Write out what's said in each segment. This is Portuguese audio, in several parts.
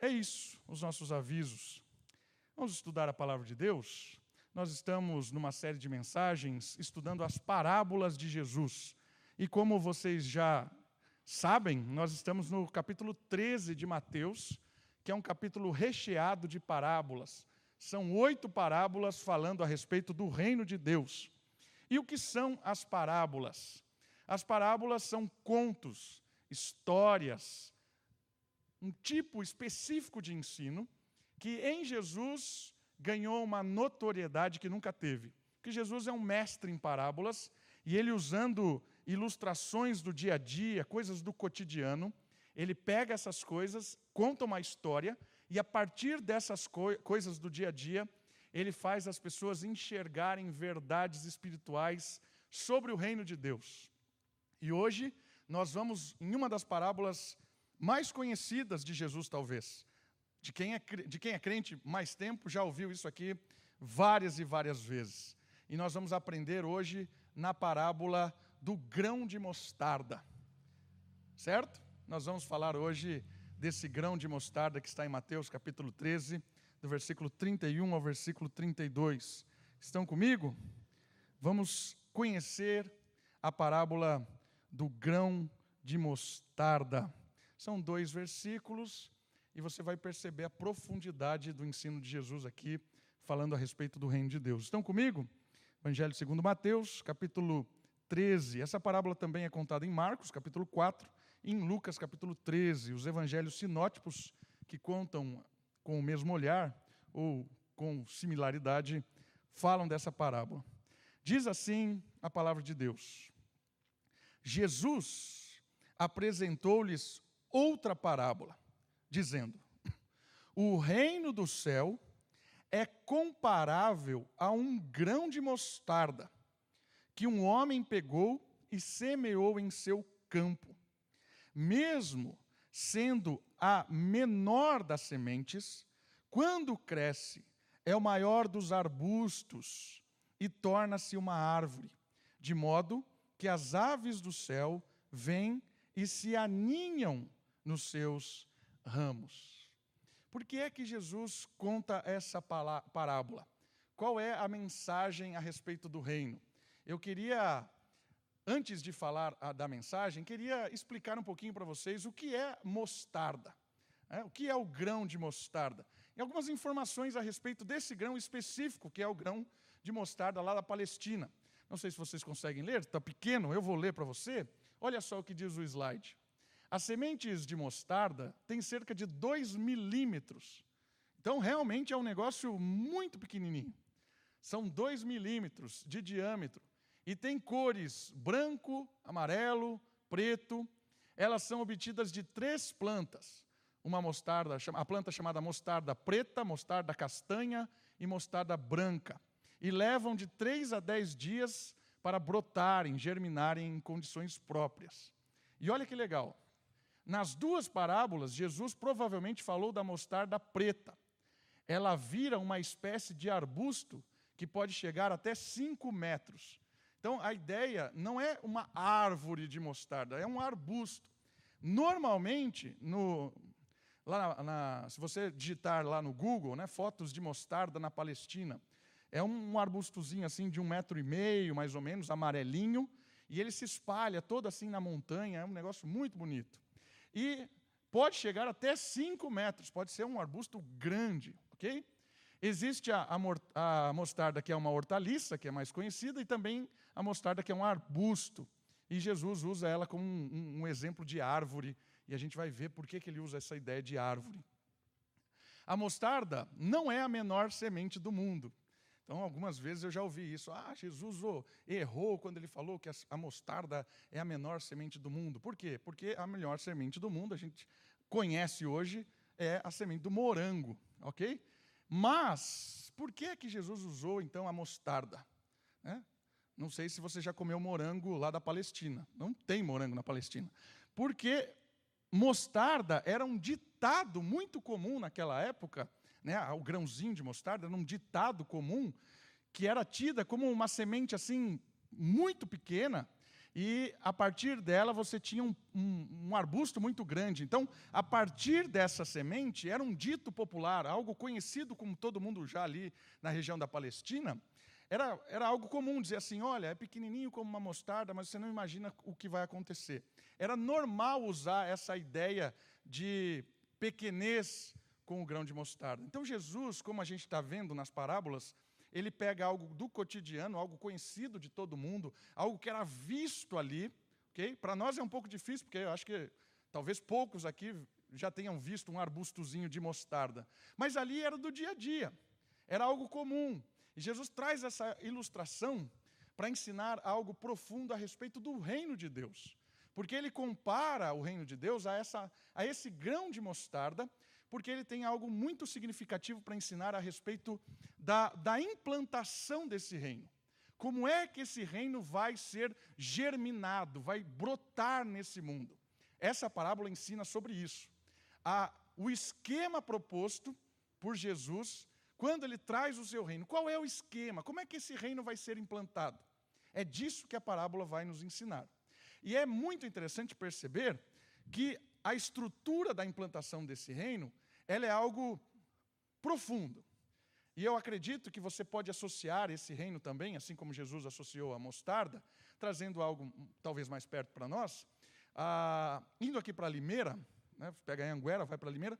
É isso, os nossos avisos. Vamos estudar a palavra de Deus? Nós estamos numa série de mensagens estudando as parábolas de Jesus. E como vocês já sabem, nós estamos no capítulo 13 de Mateus, que é um capítulo recheado de parábolas. São oito parábolas falando a respeito do reino de Deus. E o que são as parábolas? As parábolas são contos, histórias, um tipo específico de ensino que em Jesus ganhou uma notoriedade que nunca teve. Porque Jesus é um mestre em parábolas e ele usando ilustrações do dia a dia, coisas do cotidiano, ele pega essas coisas, conta uma história e a partir dessas co coisas do dia a dia, ele faz as pessoas enxergarem verdades espirituais sobre o reino de Deus. E hoje nós vamos em uma das parábolas mais conhecidas de Jesus, talvez. De quem, é, de quem é crente mais tempo já ouviu isso aqui várias e várias vezes. E nós vamos aprender hoje na parábola do grão de mostarda. Certo? Nós vamos falar hoje desse grão de mostarda que está em Mateus capítulo 13, do versículo 31 ao versículo 32. Estão comigo? Vamos conhecer a parábola do grão de mostarda. São dois versículos e você vai perceber a profundidade do ensino de Jesus aqui, falando a respeito do reino de Deus. Estão comigo? Evangelho segundo Mateus, capítulo 13. Essa parábola também é contada em Marcos, capítulo 4, e em Lucas, capítulo 13. Os evangelhos sinótipos, que contam com o mesmo olhar, ou com similaridade, falam dessa parábola. Diz assim a palavra de Deus. Jesus apresentou-lhes outra parábola, dizendo: O reino do céu é comparável a um grão de mostarda que um homem pegou e semeou em seu campo. Mesmo sendo a menor das sementes, quando cresce, é o maior dos arbustos e torna-se uma árvore, de modo que as aves do céu vêm e se aninham nos seus ramos. Por que é que Jesus conta essa parábola? Qual é a mensagem a respeito do reino? Eu queria, antes de falar da mensagem, queria explicar um pouquinho para vocês o que é mostarda. É, o que é o grão de mostarda? E algumas informações a respeito desse grão específico, que é o grão de mostarda lá da Palestina. Não sei se vocês conseguem ler, está pequeno, eu vou ler para você. Olha só o que diz o slide. As sementes de mostarda têm cerca de 2 milímetros. Então, realmente é um negócio muito pequenininho. São 2 milímetros de diâmetro. E tem cores branco, amarelo, preto. Elas são obtidas de três plantas. Uma mostarda, a planta chamada mostarda preta, mostarda castanha e mostarda branca. E levam de 3 a 10 dias para brotarem, germinarem em condições próprias. E olha que legal, nas duas parábolas, Jesus provavelmente falou da mostarda preta. Ela vira uma espécie de arbusto que pode chegar até 5 metros. Então, a ideia não é uma árvore de mostarda, é um arbusto. Normalmente, no, lá na, na, se você digitar lá no Google, né, fotos de mostarda na Palestina, é um, um arbustozinho assim de um metro e meio, mais ou menos, amarelinho, e ele se espalha todo assim na montanha, é um negócio muito bonito e pode chegar até 5 metros, pode ser um arbusto grande, ok? Existe a, a, a, mostarda, que é uma hortaliça, que é mais conhecida, e também a mostarda, que é um arbusto. E Jesus usa ela como um, um, exemplo de árvore, e a gente vai ver por que, que ele usa essa ideia de árvore. A mostarda não é a menor semente do mundo. Então, algumas vezes eu já ouvi isso. Ah, Jesus oh, errou quando ele falou que a mostarda é a menor semente do mundo. Por quê? Porque a melhor semente do mundo, a gente conhece hoje, é a semente do morango, ok? Mas, por que, que Jesus usou, então, a mostarda? É? Não sei se você já comeu morango lá da Palestina. Não tem morango na Palestina. Porque mostarda era um ditado muito comum naquela época, né, o grãozinho de mostarda, num ditado comum, que era tida como uma semente assim muito pequena, e a partir dela você tinha um, um, um, arbusto muito grande. Então, a partir dessa semente, era um dito popular, algo conhecido como todo mundo já ali na região da Palestina. Era, era algo comum dizer assim: olha, é pequenininho como uma mostarda, mas você não imagina o que vai acontecer. Era normal usar essa ideia de pequenez com o grão de mostarda. Então, Jesus, como a gente está vendo nas parábolas, ele pega algo do cotidiano, algo conhecido de todo mundo, algo que era visto ali, ok? Para nós é um pouco difícil, porque eu acho que talvez poucos aqui já tenham visto um arbustozinho de mostarda. Mas ali era do dia a dia, era algo comum. E Jesus traz essa ilustração para ensinar algo profundo a respeito do reino de Deus. Porque ele compara o reino de Deus a, essa, a esse grão de mostarda porque ele tem algo muito significativo para ensinar a respeito da, da implantação desse reino. Como é que esse reino vai ser germinado, vai brotar nesse mundo? Essa parábola ensina sobre isso. A, o esquema proposto por Jesus quando ele traz o seu reino. Qual é o esquema? Como é que esse reino vai ser implantado? É disso que a parábola vai nos ensinar. E é muito interessante perceber que a estrutura da implantação desse reino, ela é algo profundo. E eu acredito que você pode associar esse reino também, assim como Jesus associou a mostarda, trazendo algo talvez mais perto para nós. Ah, indo aqui para Limeira, né, pega a Anguera, vai para Limeira,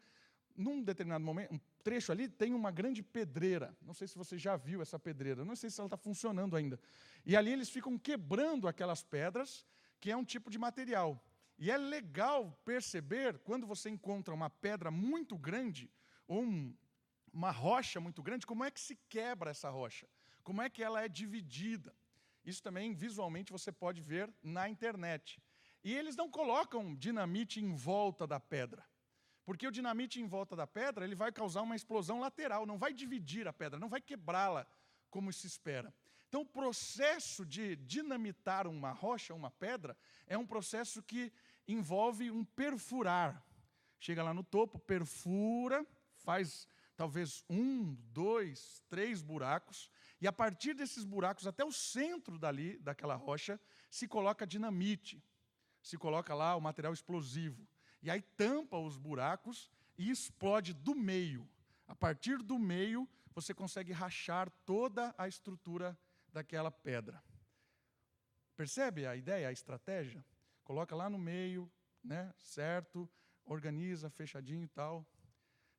num determinado momento, um trecho ali, tem uma grande pedreira. Não sei se você já viu essa pedreira, não sei se ela está funcionando ainda. E ali eles ficam quebrando aquelas pedras, que é um tipo de material. E é legal perceber quando você encontra uma pedra muito grande, ou um, uma rocha muito grande, como é que se quebra essa rocha, como é que ela é dividida. Isso também visualmente você pode ver na internet. E eles não colocam dinamite em volta da pedra. Porque o dinamite em volta da pedra, ele vai causar uma explosão lateral, não vai dividir a pedra, não vai quebrá-la como se espera. Então, o processo de dinamitar uma rocha, uma pedra, é um processo que envolve um perfurar. Chega lá no topo, perfura, faz talvez um, dois, três buracos, e a partir desses buracos, até o centro dali, daquela rocha, se coloca dinamite, se coloca lá o material explosivo. E aí tampa os buracos e explode do meio. A partir do meio, você consegue rachar toda a estrutura daquela pedra. Percebe a ideia, a estratégia? Coloca lá no meio, né, certo, organiza, fechadinho e tal,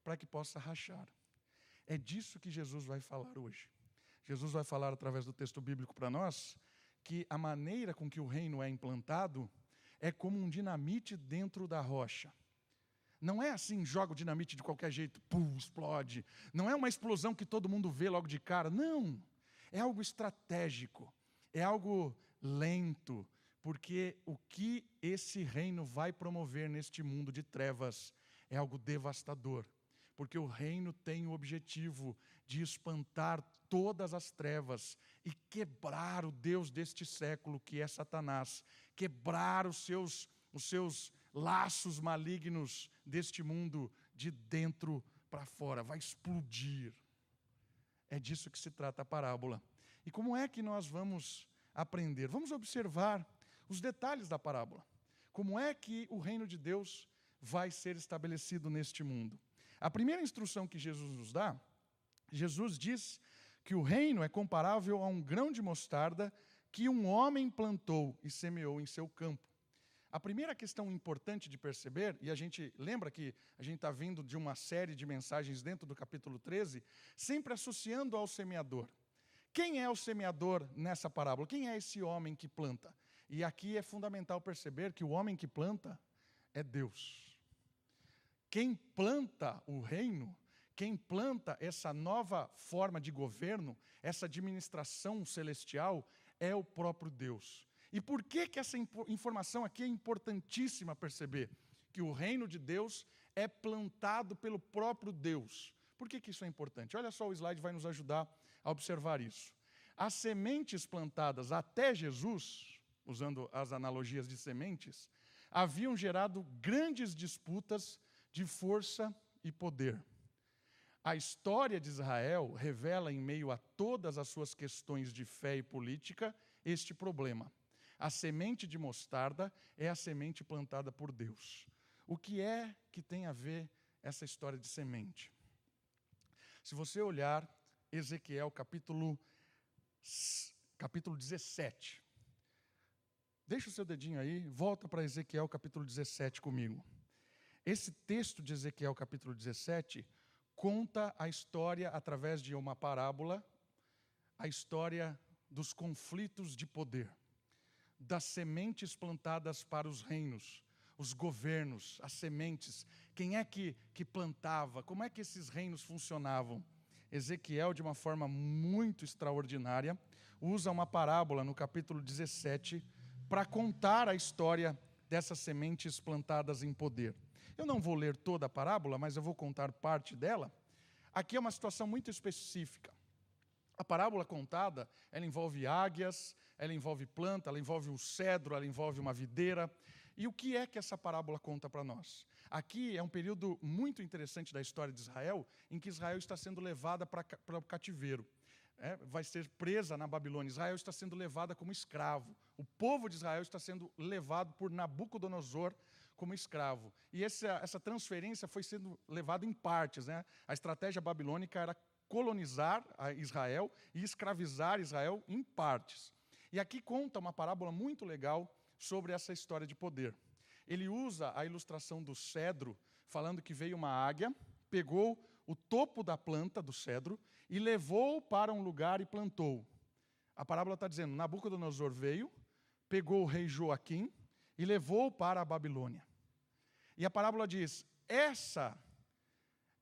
para que possa rachar. É disso que Jesus vai falar hoje. Jesus vai falar através do texto bíblico para nós que a maneira com que o reino é implantado é como um dinamite dentro da rocha. Não é assim, joga o dinamite de qualquer jeito, pum, explode. Não é uma explosão que todo mundo vê logo de cara. Não. É algo estratégico, é algo lento, porque o que esse reino vai promover neste mundo de trevas é algo devastador. Porque o reino tem o objetivo de espantar todas as trevas e quebrar o Deus deste século, que é Satanás, quebrar os seus, os seus laços malignos deste mundo de dentro para fora, vai explodir. É disso que se trata a parábola. E como é que nós vamos aprender? Vamos observar os detalhes da parábola. Como é que o reino de Deus vai ser estabelecido neste mundo? A primeira instrução que Jesus nos dá, Jesus diz que o reino é comparável a um grão de mostarda que um homem plantou e semeou em seu campo. A primeira questão importante de perceber, e a gente lembra que a gente está vindo de uma série de mensagens dentro do capítulo 13, sempre associando ao semeador. Quem é o semeador nessa parábola? Quem é esse homem que planta? E aqui é fundamental perceber que o homem que planta é Deus. Quem planta o reino, quem planta essa nova forma de governo, essa administração celestial, é o próprio Deus. E por que, que essa informação aqui é importantíssima perceber? Que o reino de Deus é plantado pelo próprio Deus. Por que, que isso é importante? Olha só, o slide vai nos ajudar a observar isso. As sementes plantadas até Jesus, usando as analogias de sementes, haviam gerado grandes disputas de força e poder. A história de Israel revela, em meio a todas as suas questões de fé e política, este problema. A semente de mostarda é a semente plantada por Deus. O que é que tem a ver essa história de semente? Se você olhar Ezequiel capítulo, capítulo 17, deixa o seu dedinho aí, volta para Ezequiel capítulo 17 comigo. Esse texto de Ezequiel capítulo 17 conta a história através de uma parábola, a história dos conflitos de poder das sementes plantadas para os reinos, os governos, as sementes. Quem é que, que plantava? Como é que esses reinos funcionavam? Ezequiel, de uma forma muito extraordinária, usa uma parábola no capítulo 17 para contar a história dessas sementes plantadas em poder. Eu não vou ler toda a parábola, mas eu vou contar parte dela. Aqui é uma situação muito específica. A parábola contada, ela envolve águias, ela envolve planta, ela envolve um cedro, ela envolve uma videira. E o que é que essa parábola conta para nós? Aqui é um período muito interessante da história de Israel, em que Israel está sendo levada para, para o cativeiro. É, vai ser presa na Babilônia. Israel está sendo levada como escravo. O povo de Israel está sendo levado por Nabucodonosor como escravo. E essa, essa transferência foi sendo levada em partes. Né? A estratégia babilônica era colonizar Israel e escravizar Israel em partes. E aqui conta uma parábola muito legal sobre essa história de poder. Ele usa a ilustração do cedro, falando que veio uma águia, pegou o topo da planta do cedro e levou para um lugar e plantou. A parábola está dizendo: Nabucodonosor veio, pegou o rei Joaquim e levou para a Babilônia. E a parábola diz: essa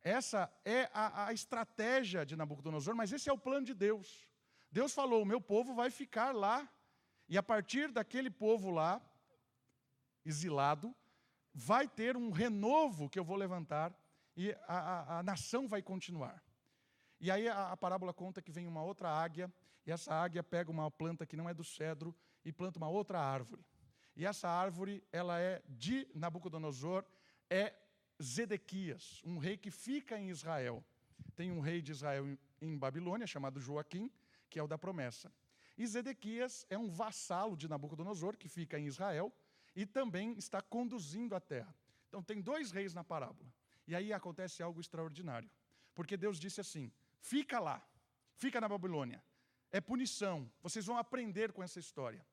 essa é a, a, estratégia de Nabucodonosor, mas esse é o plano de Deus. Deus falou: o meu povo vai ficar lá, e a partir daquele povo lá, exilado, vai ter um renovo que eu vou levantar, e a, a, a nação vai continuar. E aí a, parábola conta que vem uma outra águia, e essa águia pega uma planta que não é do cedro e planta uma outra árvore. E essa árvore, ela é de Nabucodonosor, é Zedequias, um rei que fica em Israel. Tem um rei de Israel em Babilônia, chamado Joaquim, que é o da promessa. E Zedequias é um vassalo de Nabucodonosor, que fica em Israel, e também está conduzindo a terra. Então tem dois reis na parábola. E aí acontece algo extraordinário. Porque Deus disse assim: fica lá, fica na Babilônia. É punição, vocês vão aprender com essa história.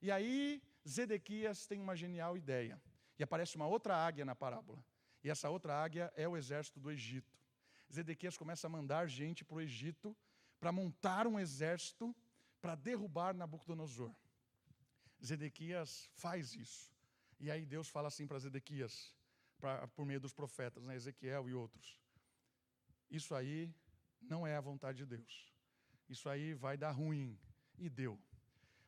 E aí Zedequias tem uma genial ideia. E aparece uma outra águia na parábola. E essa outra águia é o exército do Egito. Zedequias começa a mandar gente para o Egito para montar um exército para derrubar Nabucodonosor. Zedequias faz isso. E aí Deus fala assim para Zedequias, pra, por meio dos profetas, né, Ezequiel e outros. Isso aí não é a vontade de Deus. Isso aí vai dar ruim. E deu.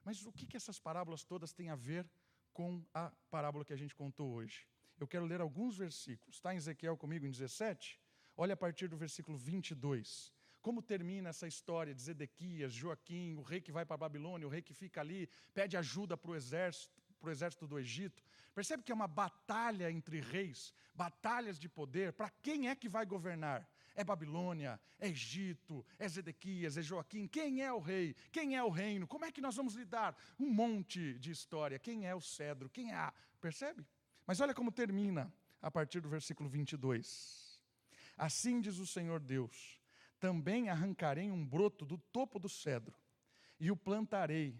Mas o que, que essas parábolas todas têm a ver com a parábola que a gente contou hoje? Eu quero ler alguns versículos. Está em Ezequiel comigo em 17? Olha a partir do versículo 22. Como termina essa história de Zedequias, Joaquim, o rei que vai para a Babilônia, o rei que fica ali, pede ajuda para o exército, para o exército do Egito. Percebe que é uma batalha entre reis, batalhas de poder. Para quem é que vai governar? É Babilônia, é Egito, é Zedequias, é Joaquim. Quem é o rei? Quem é o reino? Como é que nós vamos lidar? Um monte de história. Quem é o cedro? Quem é a. Percebe? Mas olha como termina a partir do versículo 22. Assim diz o Senhor Deus: também arrancarei um broto do topo do cedro e o plantarei,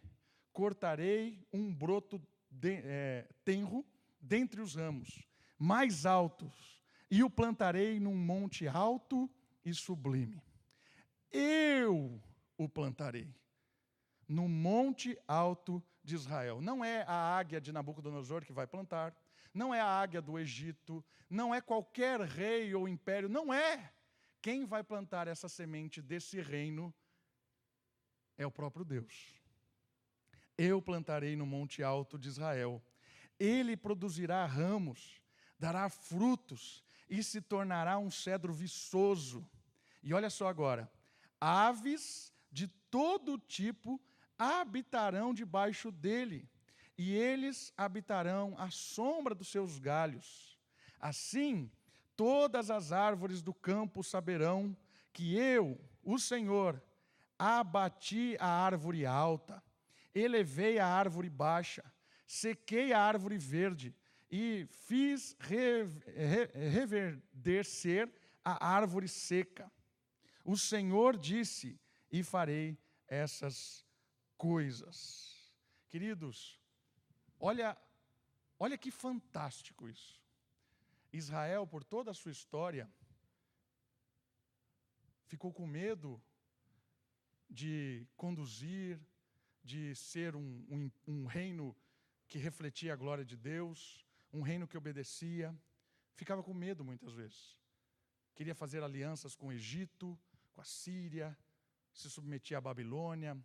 cortarei um broto de, é, tenro dentre os ramos, mais altos, e o plantarei num monte alto e sublime. Eu o plantarei no monte alto de Israel. Não é a águia de Nabucodonosor que vai plantar, não é a águia do Egito, não é qualquer rei ou império, não é. Quem vai plantar essa semente desse reino é o próprio Deus. Eu plantarei no monte alto de Israel. Ele produzirá ramos, dará frutos e se tornará um cedro viçoso. E olha só agora: aves de todo tipo habitarão debaixo dele e eles habitarão à sombra dos seus galhos. Assim, todas as árvores do campo saberão que eu, o Senhor, abati a árvore alta elevei a árvore baixa, sequei a árvore verde e fiz reverdecer a árvore seca. O Senhor disse: E farei essas coisas. Queridos, olha, olha que fantástico isso. Israel, por toda a sua história, ficou com medo de conduzir, de ser um, um, um, reino que refletia a glória de Deus, um reino que obedecia. Ficava com medo muitas vezes. Queria fazer alianças com o Egito, com a Síria, se submetia à Babilônia.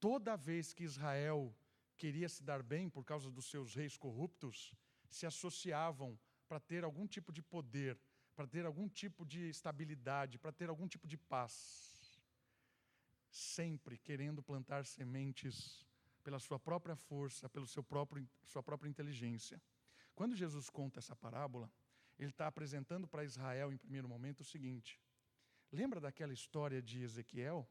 Toda vez que Israel queria se dar bem por causa dos seus reis corruptos, se associavam para ter algum tipo de poder, para ter algum tipo de estabilidade, para ter algum tipo de paz. Sempre querendo plantar sementes pela sua própria força, pela seu próprio, sua própria inteligência. Quando Jesus conta essa parábola, ele está apresentando para Israel, em primeiro momento, o seguinte: lembra daquela história de Ezequiel?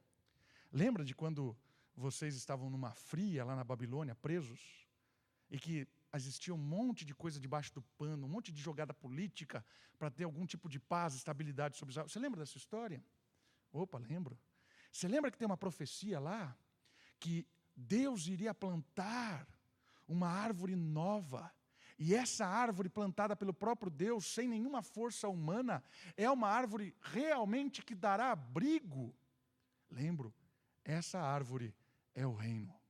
Lembra de quando vocês estavam numa fria lá na Babilônia, presos? E que existia um monte de coisa debaixo do pano, um monte de jogada política para ter algum tipo de paz, estabilidade sobre Israel. Você lembra dessa história? Opa, lembro. Você lembra que tem uma profecia lá que Deus iria plantar uma árvore nova. E essa árvore plantada pelo próprio Deus, sem nenhuma força humana, é uma árvore realmente que dará abrigo. Lembro, essa árvore é o reino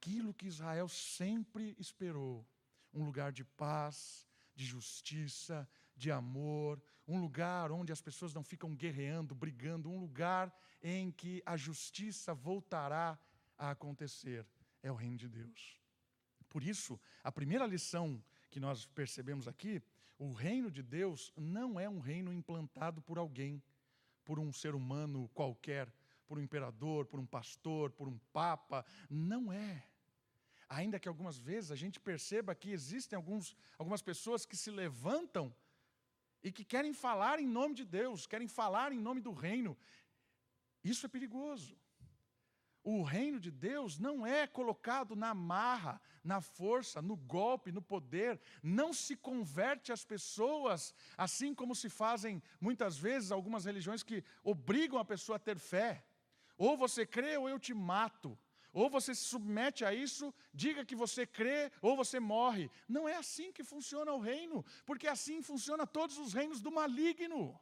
aquilo que Israel sempre esperou: um lugar de paz, de justiça, de amor, um lugar onde as pessoas não ficam guerreando, brigando, um lugar em que a justiça voltará a acontecer. É o reino de Deus. Por isso, a primeira lição que nós percebemos aqui, o reino de Deus não é um reino implantado por alguém, por um ser humano qualquer, por um imperador, por um pastor, por um papa. Não é. Ainda que algumas vezes a gente perceba que existem alguns, algumas pessoas que se levantam e que querem falar em nome de Deus, querem falar em nome do reino. Isso é perigoso. O reino de Deus não é colocado na marra, na força, no golpe, no poder. Não se converte as pessoas, assim como se fazem muitas vezes algumas religiões que obrigam a pessoa a ter fé. Ou você crê ou eu te mato. Ou você se submete a isso, diga que você crê, ou você morre. Não é assim que funciona o reino, porque assim funciona todos os reinos do maligno.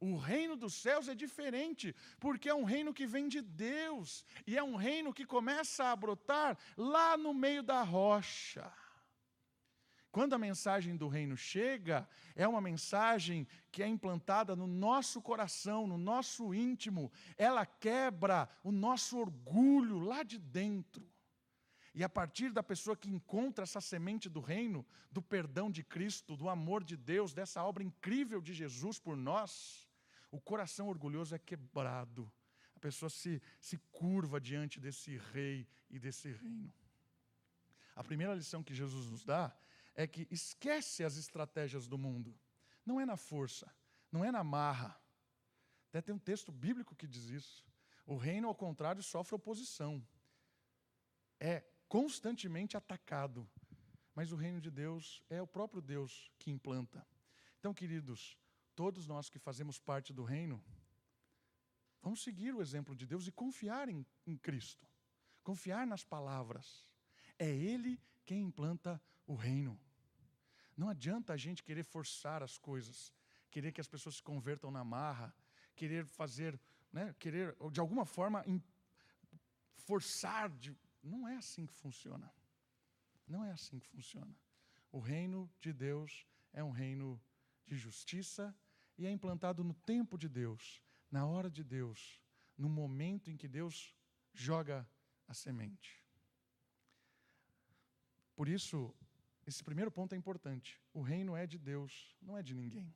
O reino dos céus é diferente, porque é um reino que vem de Deus, e é um reino que começa a brotar lá no meio da rocha. Quando a mensagem do reino chega, é uma mensagem que é implantada no nosso coração, no nosso íntimo. Ela quebra o nosso orgulho lá de dentro. E a partir da pessoa que encontra essa semente do reino, do perdão de Cristo, do amor de Deus, dessa obra incrível de Jesus por nós, o coração orgulhoso é quebrado. A pessoa se, se curva diante desse rei e desse reino. A primeira lição que Jesus nos dá é que esquece as estratégias do mundo. Não é na força, não é na marra. Até tem um texto bíblico que diz isso. O reino, ao contrário, sofre oposição. É constantemente atacado. Mas o reino de Deus é o próprio Deus que implanta. Então, queridos, todos nós que fazemos parte do reino, vamos seguir o exemplo de Deus e confiar em, em Cristo. Confiar nas palavras. É Ele quem implanta o reino. Não adianta a gente querer forçar as coisas, querer que as pessoas se convertam na marra, querer fazer, né, querer de alguma forma forçar. De... Não é assim que funciona. Não é assim que funciona. O reino de Deus é um reino de justiça e é implantado no tempo de Deus, na hora de Deus, no momento em que Deus joga a semente. Por isso, esse primeiro ponto é importante. O reino é de Deus, não é de ninguém.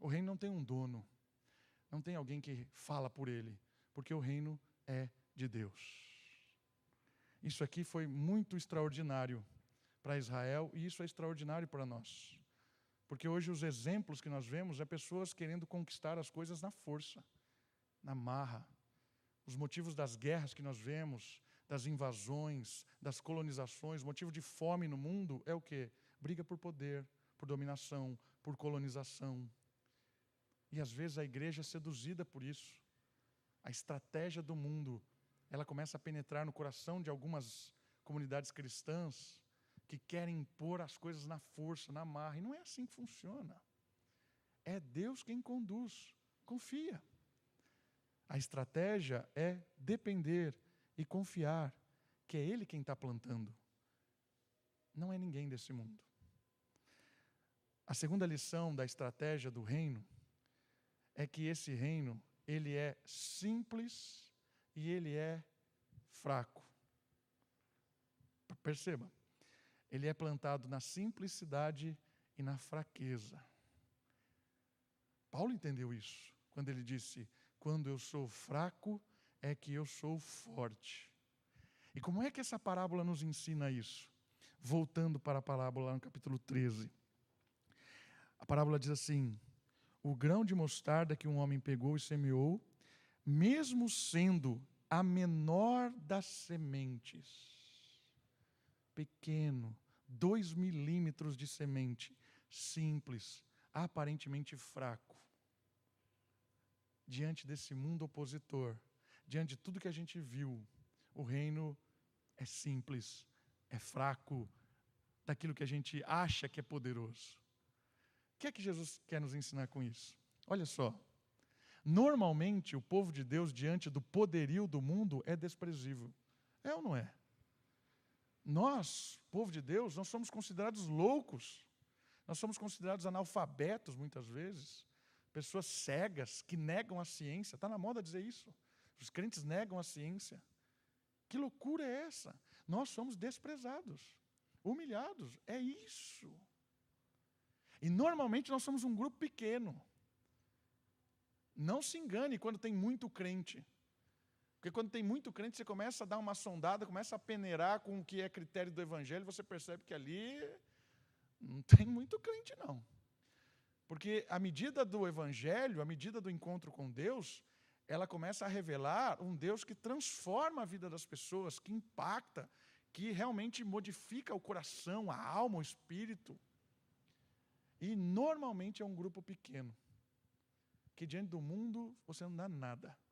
O reino não tem um dono, não tem alguém que fala por ele, porque o reino é de Deus. Isso aqui foi muito extraordinário para Israel e isso é extraordinário para nós. Porque hoje os exemplos que nós vemos é pessoas querendo conquistar as coisas na força, na marra, os motivos das guerras que nós vemos, das invasões, das colonizações, motivo de fome no mundo é o quê? Briga por poder, por dominação, por colonização. E às vezes a igreja é seduzida por isso. A estratégia do mundo, ela começa a penetrar no coração de algumas comunidades cristãs que querem impor as coisas na força, na marra. E não é assim que funciona. É Deus quem conduz. Confia. A estratégia é depender e confiar que é Ele quem está plantando. Não é ninguém desse mundo. A segunda lição da estratégia do reino é que esse reino, ele é simples e ele é fraco. Perceba, ele é plantado na simplicidade e na fraqueza. Paulo entendeu isso quando ele disse: Quando eu sou fraco, é que eu sou forte. E como é que essa parábola nos ensina isso? Voltando para a parábola no capítulo 13. A parábola diz assim: O grão de mostarda que um homem pegou e semeou, mesmo sendo a menor das sementes, pequeno, dois milímetros de semente, simples, aparentemente fraco, diante desse mundo opositor, diante de tudo que a gente viu, o reino é simples, é fraco, daquilo que a gente acha que é poderoso. O que é que Jesus quer nos ensinar com isso? Olha só. Normalmente, o povo de Deus, diante do poderio do mundo, é desprezível. É ou não é? Nós, povo de Deus, nós somos considerados loucos. Nós somos considerados analfabetos, muitas vezes. Pessoas cegas que negam a ciência. Está na moda dizer isso. Os crentes negam a ciência. Que loucura é essa? Nós somos desprezados, humilhados. É isso. E normalmente nós somos um grupo pequeno. Não se engane quando tem muito crente. Porque quando tem muito crente, você começa a dar uma sondada, começa a peneirar com o que é critério do evangelho, você percebe que ali não tem muito crente, não. Porque a medida do evangelho, a medida do encontro com Deus, ela começa a revelar um Deus que transforma a vida das pessoas, que impacta, que realmente modifica o coração, a alma, o espírito. E normalmente é um grupo pequeno, que diante do mundo você não dá nada.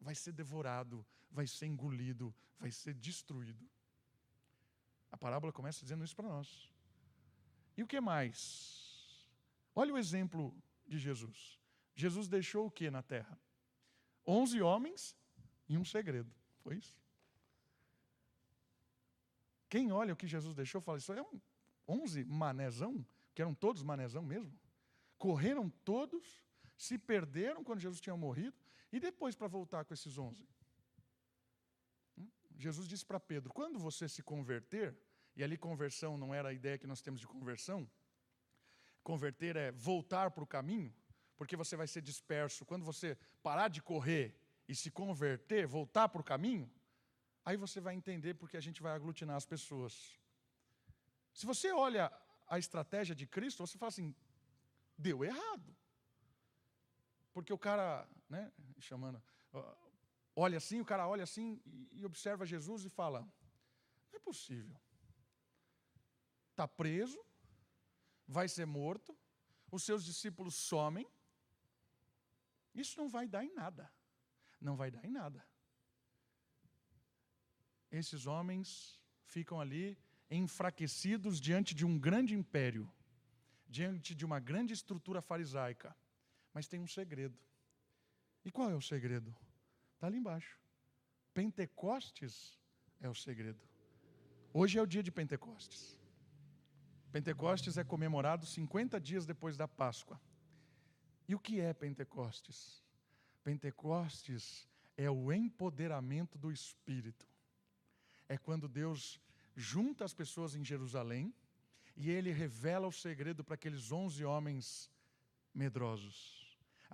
Vai ser devorado, vai ser engolido, vai ser destruído. A parábola começa dizendo isso para nós. E o que mais? Olha o exemplo de Jesus. Jesus deixou o que na terra? Onze homens e um segredo. Foi isso? Quem olha o que Jesus deixou fala: Isso é um onze manezão? que eram todos manezão mesmo, correram todos, se perderam quando Jesus tinha morrido, e depois para voltar com esses onze. Hum? Jesus disse para Pedro: quando você se converter, e ali conversão não era a ideia que nós temos de conversão, converter é voltar para o caminho, porque você vai ser disperso. Quando você parar de correr e se converter, voltar para o caminho, aí você vai entender porque a gente vai aglutinar as pessoas. Se você olha a estratégia de Cristo, você fala assim: deu errado. Porque o cara, né, chamando, olha assim, o cara olha assim e observa Jesus e fala: não é possível. Está preso, vai ser morto, os seus discípulos somem. Isso não vai dar em nada. Não vai dar em nada. Esses homens ficam ali enfraquecidos diante de um grande império, diante de uma grande estrutura farisaica. Mas tem um segredo. E qual é o segredo? Está ali embaixo. Pentecostes é o segredo. Hoje é o dia de Pentecostes. Pentecostes é comemorado 50 dias depois da Páscoa. E o que é Pentecostes? Pentecostes é o empoderamento do Espírito. É quando Deus junta as pessoas em Jerusalém e ele revela o segredo para aqueles onze homens medrosos.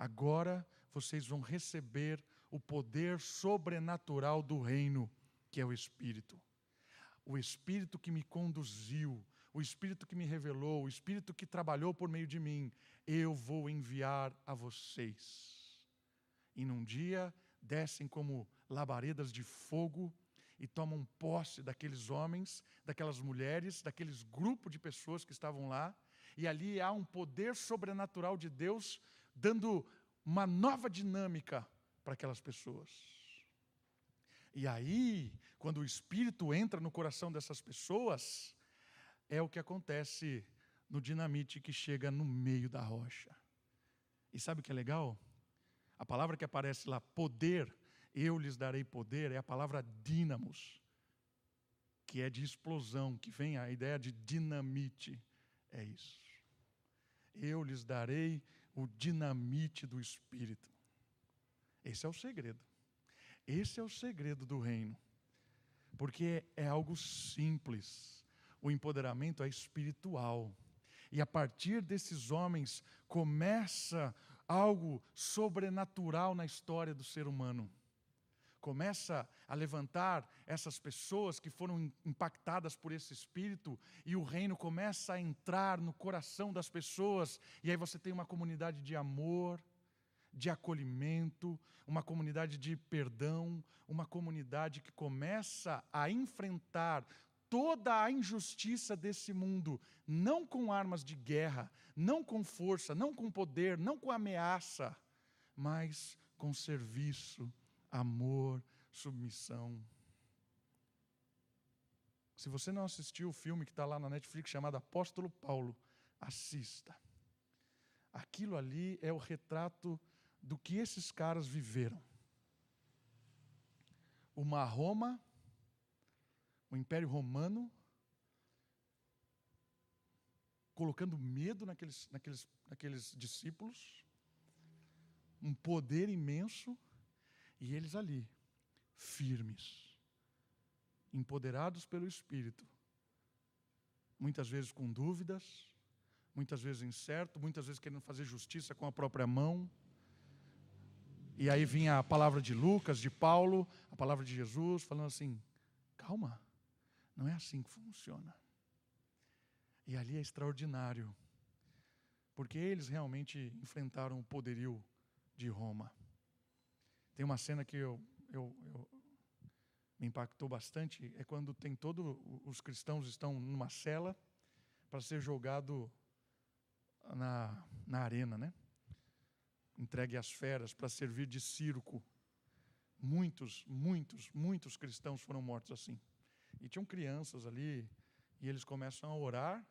Agora vocês vão receber o poder sobrenatural do reino, que é o Espírito. O Espírito que me conduziu, o Espírito que me revelou, o Espírito que trabalhou por meio de mim, eu vou enviar a vocês. E num dia descem como labaredas de fogo e tomam posse daqueles homens, daquelas mulheres, daqueles grupos de pessoas que estavam lá, e ali há um poder sobrenatural de Deus dando uma nova dinâmica para aquelas pessoas. E aí, quando o Espírito entra no coração dessas pessoas, é o que acontece no dinamite que chega no meio da rocha. E sabe o que é legal? A palavra que aparece lá, poder, eu lhes darei poder, é a palavra dínamos, que é de explosão, que vem a ideia de dinamite. É isso. Eu lhes darei o dinamite do Espírito. Esse é o segredo. Esse é o segredo do reino. Porque é algo simples. O empoderamento é espiritual. E a partir desses homens começa algo sobrenatural na história do ser humano começa a levantar essas pessoas que foram impactadas por esse espírito e o reino começa a entrar no coração das pessoas. E aí você tem uma comunidade de amor, de acolhimento, uma comunidade de perdão, uma comunidade que começa a enfrentar toda a injustiça desse mundo, não com armas de guerra, não com força, não com poder, não com ameaça, mas com serviço, amor, submissão. Se você não assistiu o filme que está lá na Netflix chamado Apóstolo Paulo, assista. Aquilo ali é o retrato do que esses caras viveram. Uma Roma, o Império Romano, colocando medo naqueles, naqueles, naqueles discípulos, um poder imenso e eles ali, firmes, empoderados pelo Espírito, muitas vezes com dúvidas, muitas vezes incerto, muitas vezes querendo fazer justiça com a própria mão. E aí vinha a palavra de Lucas, de Paulo, a palavra de Jesus, falando assim: calma, não é assim que funciona. E ali é extraordinário, porque eles realmente enfrentaram o poderio de Roma. Tem uma cena que eu, eu, eu me impactou bastante, é quando tem todos os cristãos estão numa cela para ser jogado na, na arena, né? Entregue às feras para servir de circo. Muitos, muitos, muitos cristãos foram mortos assim. E tinham crianças ali, e eles começam a orar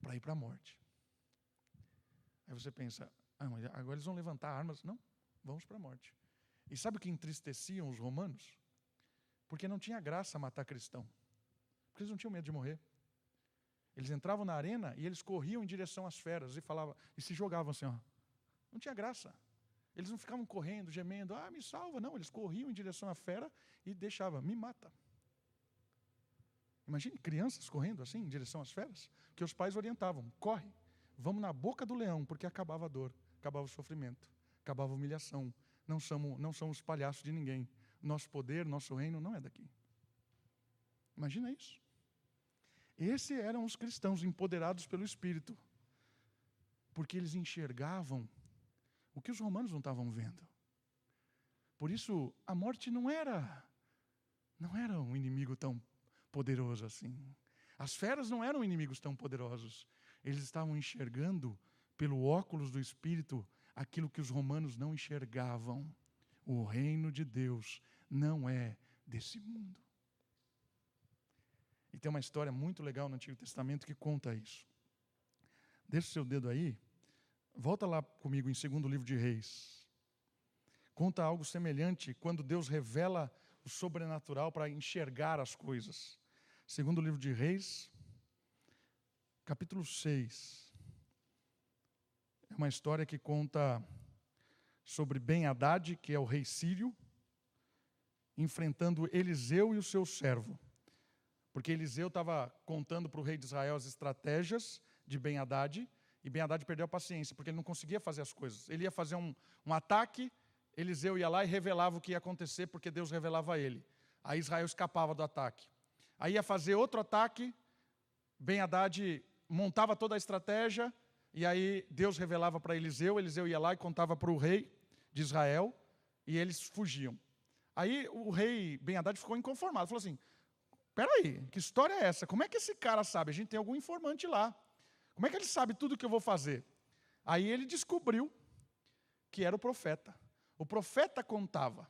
para ir para a morte. Aí você pensa, ah, mas agora eles vão levantar armas. Não, vamos para a morte. E sabe o que entristeciam os romanos? Porque não tinha graça matar cristão. Porque eles não tinham medo de morrer. Eles entravam na arena e eles corriam em direção às feras e falavam e se jogavam assim, ó. Não tinha graça. Eles não ficavam correndo, gemendo, ah, me salva. Não, eles corriam em direção à fera e deixavam, me mata. Imagine crianças correndo assim em direção às feras, que os pais orientavam, corre, vamos na boca do leão, porque acabava a dor acabava o sofrimento, acabava a humilhação. Não somos, não somos palhaços de ninguém. Nosso poder, nosso reino não é daqui. Imagina isso. Esses eram os cristãos empoderados pelo Espírito, porque eles enxergavam o que os romanos não estavam vendo. Por isso, a morte não era não era um inimigo tão poderoso assim. As feras não eram inimigos tão poderosos. Eles estavam enxergando pelo óculos do Espírito aquilo que os romanos não enxergavam. O reino de Deus não é desse mundo. E tem uma história muito legal no Antigo Testamento que conta isso. Deixa o seu dedo aí, volta lá comigo em segundo livro de Reis. Conta algo semelhante quando Deus revela o sobrenatural para enxergar as coisas. Segundo livro de Reis, capítulo 6. É uma história que conta sobre Ben Haddad, que é o rei sírio, enfrentando Eliseu e o seu servo. Porque Eliseu estava contando para o rei de Israel as estratégias de Ben Haddad, e Ben Haddad perdeu a paciência, porque ele não conseguia fazer as coisas. Ele ia fazer um, um ataque, Eliseu ia lá e revelava o que ia acontecer, porque Deus revelava a ele. Aí Israel escapava do ataque. Aí ia fazer outro ataque, Ben Haddad montava toda a estratégia, e aí Deus revelava para Eliseu, Eliseu ia lá e contava para o rei de Israel, e eles fugiam. Aí o rei Ben Haddad ficou inconformado, falou assim: peraí, que história é essa? Como é que esse cara sabe? A gente tem algum informante lá. Como é que ele sabe tudo o que eu vou fazer? Aí ele descobriu que era o profeta. O profeta contava.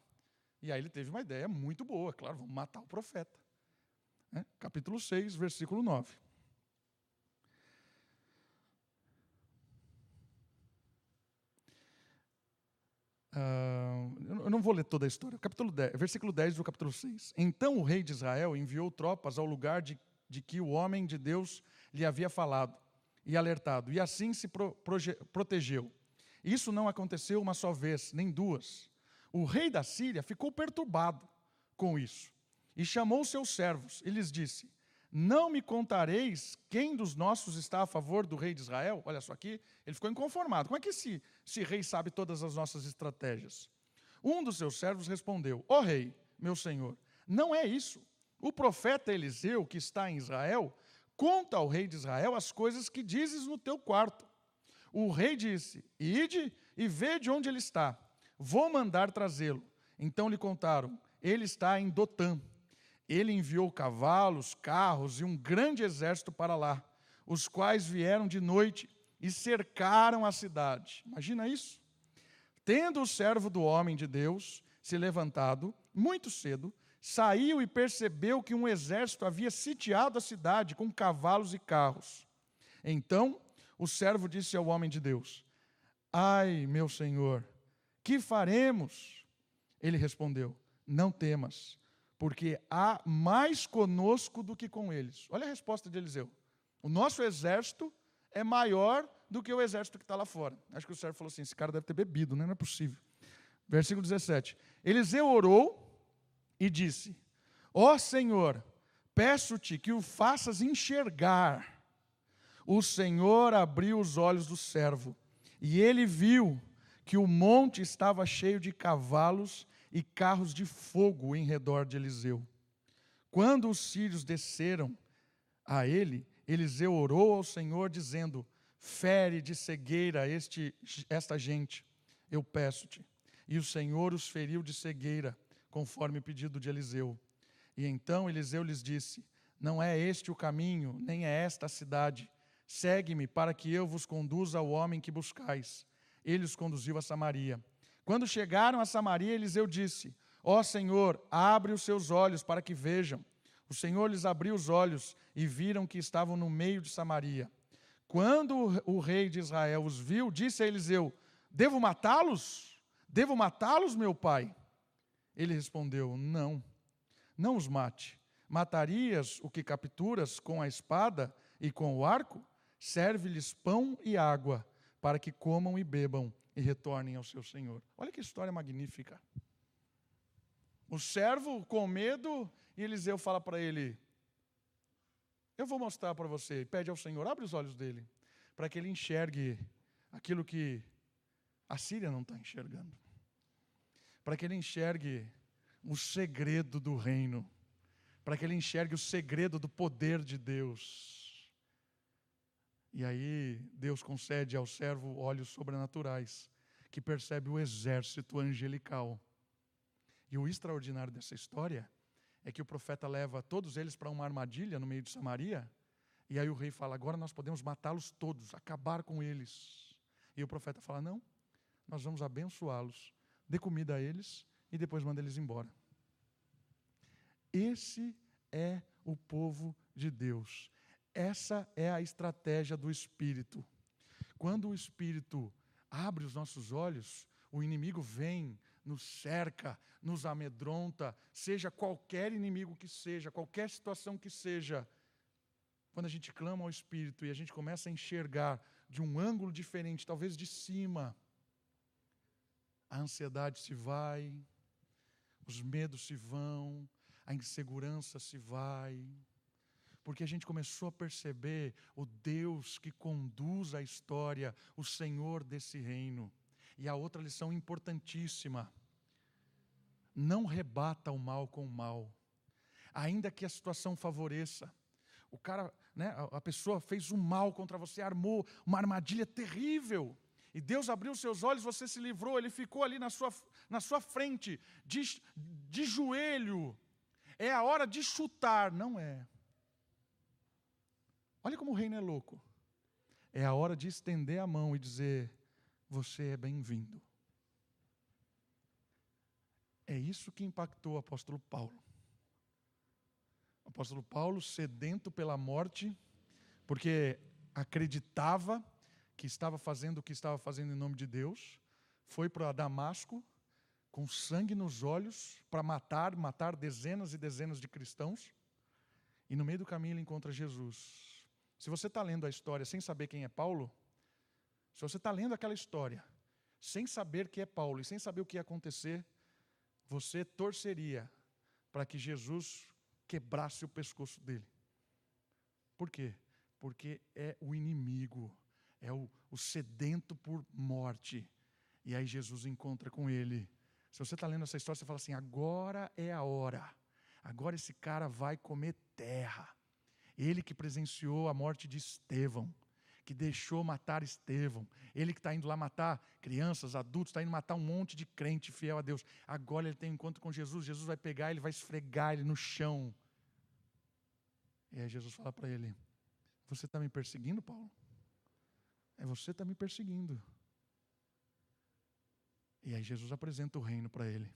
E aí ele teve uma ideia muito boa, claro, vamos matar o profeta. Né? Capítulo 6, versículo 9. Uh, eu não vou ler toda a história. Capítulo 10, versículo 10 do capítulo 6. Então o rei de Israel enviou tropas ao lugar de, de que o homem de Deus lhe havia falado e alertado, e assim se pro, proge, protegeu. Isso não aconteceu uma só vez, nem duas. O rei da Síria ficou perturbado com isso e chamou seus servos e lhes disse: Não me contareis quem dos nossos está a favor do rei de Israel? Olha só aqui, ele ficou inconformado. Como é que esse, esse rei sabe todas as nossas estratégias? Um dos seus servos respondeu: Ó oh, rei, meu senhor, não é isso. O profeta Eliseu, que está em Israel, conta ao rei de Israel as coisas que dizes no teu quarto. O rei disse: Ide e vede onde ele está. Vou mandar trazê-lo. Então lhe contaram: Ele está em Dotã. Ele enviou cavalos, carros e um grande exército para lá, os quais vieram de noite e cercaram a cidade. Imagina isso? Tendo o servo do homem de Deus se levantado, muito cedo, saiu e percebeu que um exército havia sitiado a cidade com cavalos e carros. Então o servo disse ao homem de Deus: Ai, meu senhor, que faremos? Ele respondeu: Não temas, porque há mais conosco do que com eles. Olha a resposta de Eliseu. O nosso exército é maior do que o exército que está lá fora. Acho que o servo falou assim: esse cara deve ter bebido, né? não é possível. Versículo 17: Eliseu orou e disse: Ó oh, Senhor, peço-te que o faças enxergar. O Senhor abriu os olhos do servo, e ele viu que o monte estava cheio de cavalos e carros de fogo em redor de Eliseu. Quando os sírios desceram a ele, Eliseu orou ao Senhor, dizendo: Fere de cegueira este, esta gente, eu peço-te. E o Senhor os feriu de cegueira conforme o pedido de Eliseu. E então Eliseu lhes disse: Não é este o caminho, nem é esta a cidade. Segue-me para que eu vos conduza ao homem que buscais. Ele os conduziu a Samaria. Quando chegaram a Samaria, Eliseu disse: Ó Senhor, abre os seus olhos para que vejam. O Senhor lhes abriu os olhos e viram que estavam no meio de Samaria. Quando o rei de Israel os viu, disse a Eliseu: Devo matá-los? Devo matá-los, meu pai? Ele respondeu: Não, não os mate. Matarias o que capturas com a espada e com o arco? Serve-lhes pão e água, para que comam e bebam e retornem ao seu senhor. Olha que história magnífica. O servo com medo, e Eliseu fala para ele: Eu vou mostrar para você. Pede ao Senhor, abre os olhos dele, para que ele enxergue aquilo que a Síria não está enxergando para que ele enxergue o segredo do reino, para que ele enxergue o segredo do poder de Deus. E aí Deus concede ao servo olhos sobrenaturais, que percebe o exército angelical. E o extraordinário dessa história é que o profeta leva todos eles para uma armadilha no meio de Samaria, e aí o rei fala: agora nós podemos matá-los todos, acabar com eles. E o profeta fala: não, nós vamos abençoá-los dê comida a eles e depois manda eles embora. Esse é o povo de Deus. Essa é a estratégia do Espírito. Quando o Espírito abre os nossos olhos, o inimigo vem, nos cerca, nos amedronta, seja qualquer inimigo que seja, qualquer situação que seja. Quando a gente clama ao Espírito e a gente começa a enxergar de um ângulo diferente, talvez de cima, a ansiedade se vai, os medos se vão, a insegurança se vai, porque a gente começou a perceber o Deus que conduz a história, o Senhor desse reino. E a outra lição importantíssima: não rebata o mal com o mal, ainda que a situação favoreça. o cara, né, a pessoa fez um mal contra você, armou uma armadilha terrível. E Deus abriu seus olhos, você se livrou, ele ficou ali na sua, na sua frente, de, de joelho. É a hora de chutar, não é. Olha como o reino é louco. É a hora de estender a mão e dizer: Você é bem-vindo. É isso que impactou o apóstolo Paulo. O apóstolo Paulo, sedento pela morte, porque acreditava que estava fazendo o que estava fazendo em nome de Deus, foi para Damasco com sangue nos olhos para matar, matar dezenas e dezenas de cristãos. E no meio do caminho ele encontra Jesus. Se você está lendo a história sem saber quem é Paulo, se você está lendo aquela história sem saber que é Paulo e sem saber o que ia acontecer, você torceria para que Jesus quebrasse o pescoço dele. Por quê? Porque é o inimigo é o, o sedento por morte. E aí Jesus encontra com ele. Se você está lendo essa história, você fala assim: agora é a hora. Agora esse cara vai comer terra. Ele que presenciou a morte de Estevão, que deixou matar Estevão, ele que está indo lá matar crianças, adultos, está indo matar um monte de crente fiel a Deus. Agora ele tem um encontro com Jesus, Jesus vai pegar ele, vai esfregar ele no chão. E aí Jesus fala para ele: Você está me perseguindo, Paulo? É você está me perseguindo. E aí Jesus apresenta o reino para ele.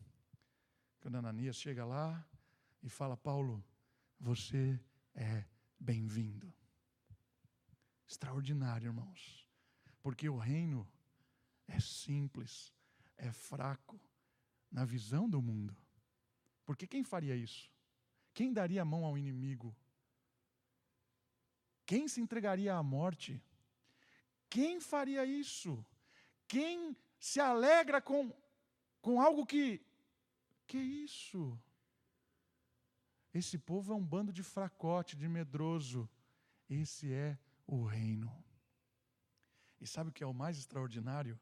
Quando Ananias chega lá e fala: Paulo, você é bem-vindo. Extraordinário, irmãos. Porque o reino é simples, é fraco na visão do mundo. Porque quem faria isso? Quem daria a mão ao inimigo? Quem se entregaria à morte? Quem faria isso? Quem se alegra com, com algo que. Que é isso? Esse povo é um bando de fracote, de medroso. Esse é o reino. E sabe o que é o mais extraordinário?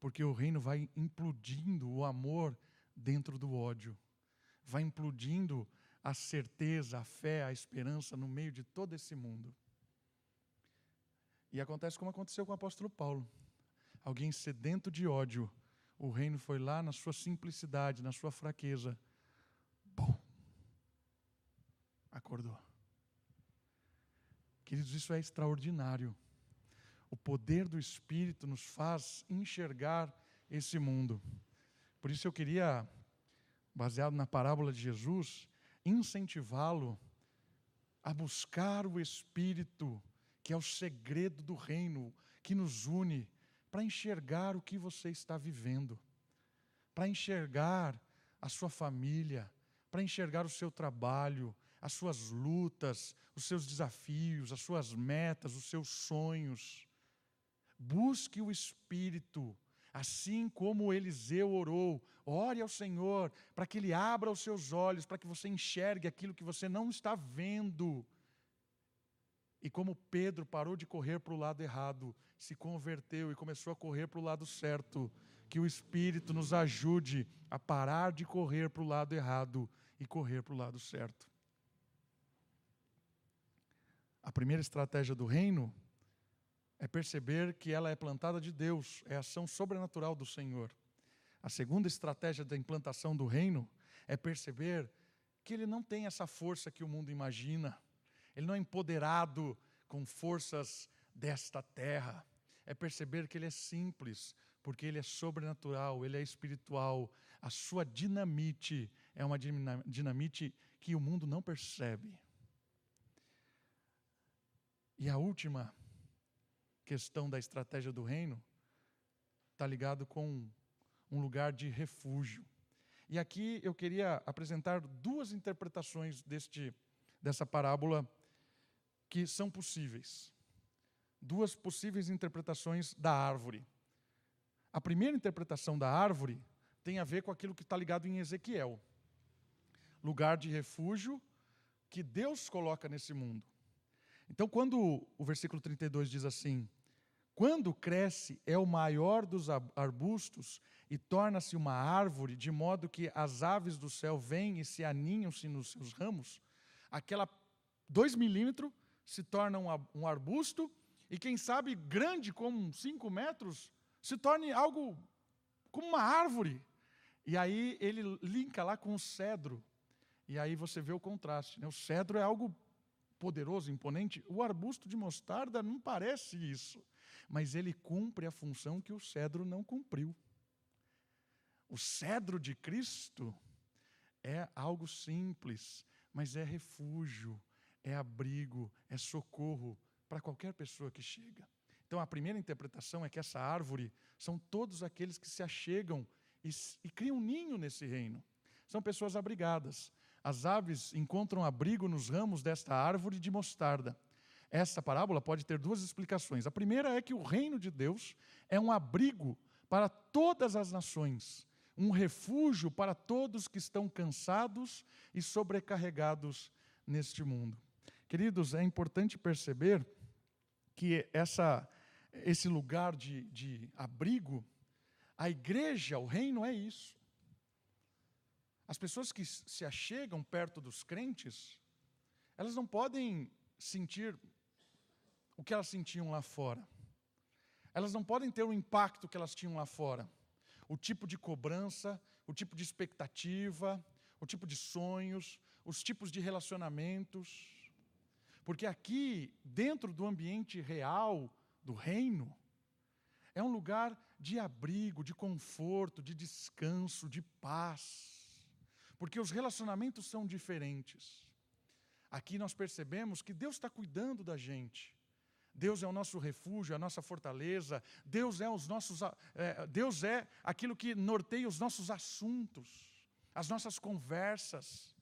Porque o reino vai implodindo o amor dentro do ódio, vai implodindo a certeza, a fé, a esperança no meio de todo esse mundo. E acontece como aconteceu com o apóstolo Paulo. Alguém sedento de ódio, o reino foi lá na sua simplicidade, na sua fraqueza. Bom, acordou. Queridos, isso é extraordinário. O poder do Espírito nos faz enxergar esse mundo. Por isso eu queria, baseado na parábola de Jesus, incentivá-lo a buscar o Espírito que é o segredo do reino que nos une para enxergar o que você está vivendo, para enxergar a sua família, para enxergar o seu trabalho, as suas lutas, os seus desafios, as suas metas, os seus sonhos. Busque o Espírito, assim como Eliseu orou. Ore ao Senhor para que Ele abra os seus olhos, para que você enxergue aquilo que você não está vendo e como Pedro parou de correr para o lado errado, se converteu e começou a correr para o lado certo, que o Espírito nos ajude a parar de correr para o lado errado e correr para o lado certo. A primeira estratégia do reino é perceber que ela é plantada de Deus, é ação sobrenatural do Senhor. A segunda estratégia da implantação do reino é perceber que ele não tem essa força que o mundo imagina ele não é empoderado com forças desta terra. É perceber que ele é simples, porque ele é sobrenatural, ele é espiritual. A sua dinamite é uma dinamite que o mundo não percebe. E a última questão da estratégia do reino está ligado com um lugar de refúgio. E aqui eu queria apresentar duas interpretações deste, dessa parábola que são possíveis. Duas possíveis interpretações da árvore. A primeira interpretação da árvore tem a ver com aquilo que está ligado em Ezequiel lugar de refúgio que Deus coloca nesse mundo. Então, quando o versículo 32 diz assim: Quando cresce, é o maior dos arbustos e torna-se uma árvore, de modo que as aves do céu vêm e se aninham-se nos seus ramos, aquela 2 milímetros se torna um arbusto, e quem sabe grande como cinco metros, se torne algo como uma árvore. E aí ele linka lá com o cedro. E aí você vê o contraste. Né? O cedro é algo poderoso, imponente. O arbusto de mostarda não parece isso. Mas ele cumpre a função que o cedro não cumpriu. O cedro de Cristo é algo simples, mas é refúgio, é abrigo, é socorro para qualquer pessoa que chega. Então, a primeira interpretação é que essa árvore são todos aqueles que se achegam e, e criam um ninho nesse reino. São pessoas abrigadas. As aves encontram abrigo nos ramos desta árvore de mostarda. Essa parábola pode ter duas explicações. A primeira é que o reino de Deus é um abrigo para todas as nações, um refúgio para todos que estão cansados e sobrecarregados neste mundo. Queridos, é importante perceber que essa, esse lugar de, de abrigo, a igreja, o reino é isso. As pessoas que se achegam perto dos crentes, elas não podem sentir o que elas sentiam lá fora. Elas não podem ter o impacto que elas tinham lá fora. O tipo de cobrança, o tipo de expectativa, o tipo de sonhos, os tipos de relacionamentos. Porque aqui, dentro do ambiente real do reino, é um lugar de abrigo, de conforto, de descanso, de paz. Porque os relacionamentos são diferentes. Aqui nós percebemos que Deus está cuidando da gente. Deus é o nosso refúgio, a nossa fortaleza. Deus é os nossos, é, Deus é aquilo que norteia os nossos assuntos, as nossas conversas.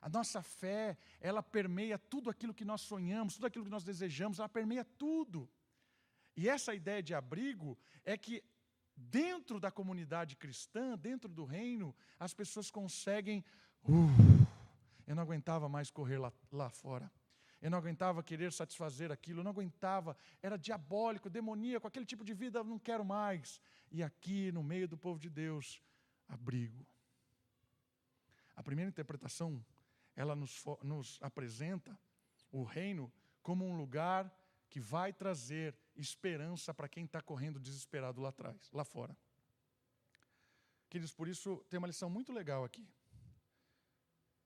A nossa fé, ela permeia tudo aquilo que nós sonhamos, tudo aquilo que nós desejamos, ela permeia tudo. E essa ideia de abrigo é que dentro da comunidade cristã, dentro do reino, as pessoas conseguem. Uh, eu não aguentava mais correr lá, lá fora. Eu não aguentava querer satisfazer aquilo, eu não aguentava, era diabólico, demoníaco, aquele tipo de vida eu não quero mais. E aqui, no meio do povo de Deus, abrigo. A primeira interpretação ela nos, nos apresenta o reino como um lugar que vai trazer esperança para quem está correndo desesperado lá atrás, lá fora. Queridos, por isso tem uma lição muito legal aqui.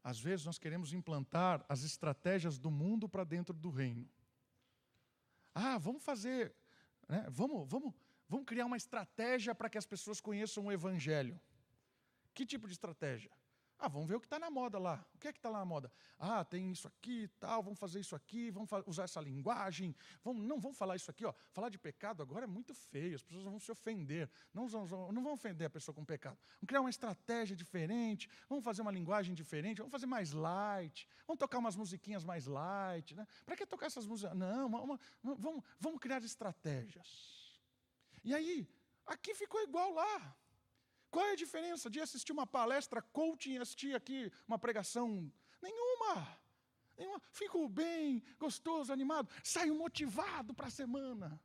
Às vezes nós queremos implantar as estratégias do mundo para dentro do reino. Ah, vamos fazer, né, vamos, vamos, vamos criar uma estratégia para que as pessoas conheçam o Evangelho. Que tipo de estratégia? Ah, vamos ver o que está na moda lá. O que é que está lá na moda? Ah, tem isso aqui tal, vamos fazer isso aqui, vamos usar essa linguagem. Vamos, não vamos falar isso aqui, ó. Falar de pecado agora é muito feio, as pessoas vão se ofender. Não, vão, não vão ofender a pessoa com pecado. Vamos criar uma estratégia diferente, vamos fazer uma linguagem diferente, vamos fazer mais light, vamos tocar umas musiquinhas mais light. Né? Para que tocar essas músicas? Não, vamos, vamos, vamos criar estratégias. E aí, aqui ficou igual lá. Qual é a diferença de assistir uma palestra coaching e assistir aqui uma pregação? Nenhuma. Nenhuma. Fico bem, gostoso, animado, saio motivado para a semana.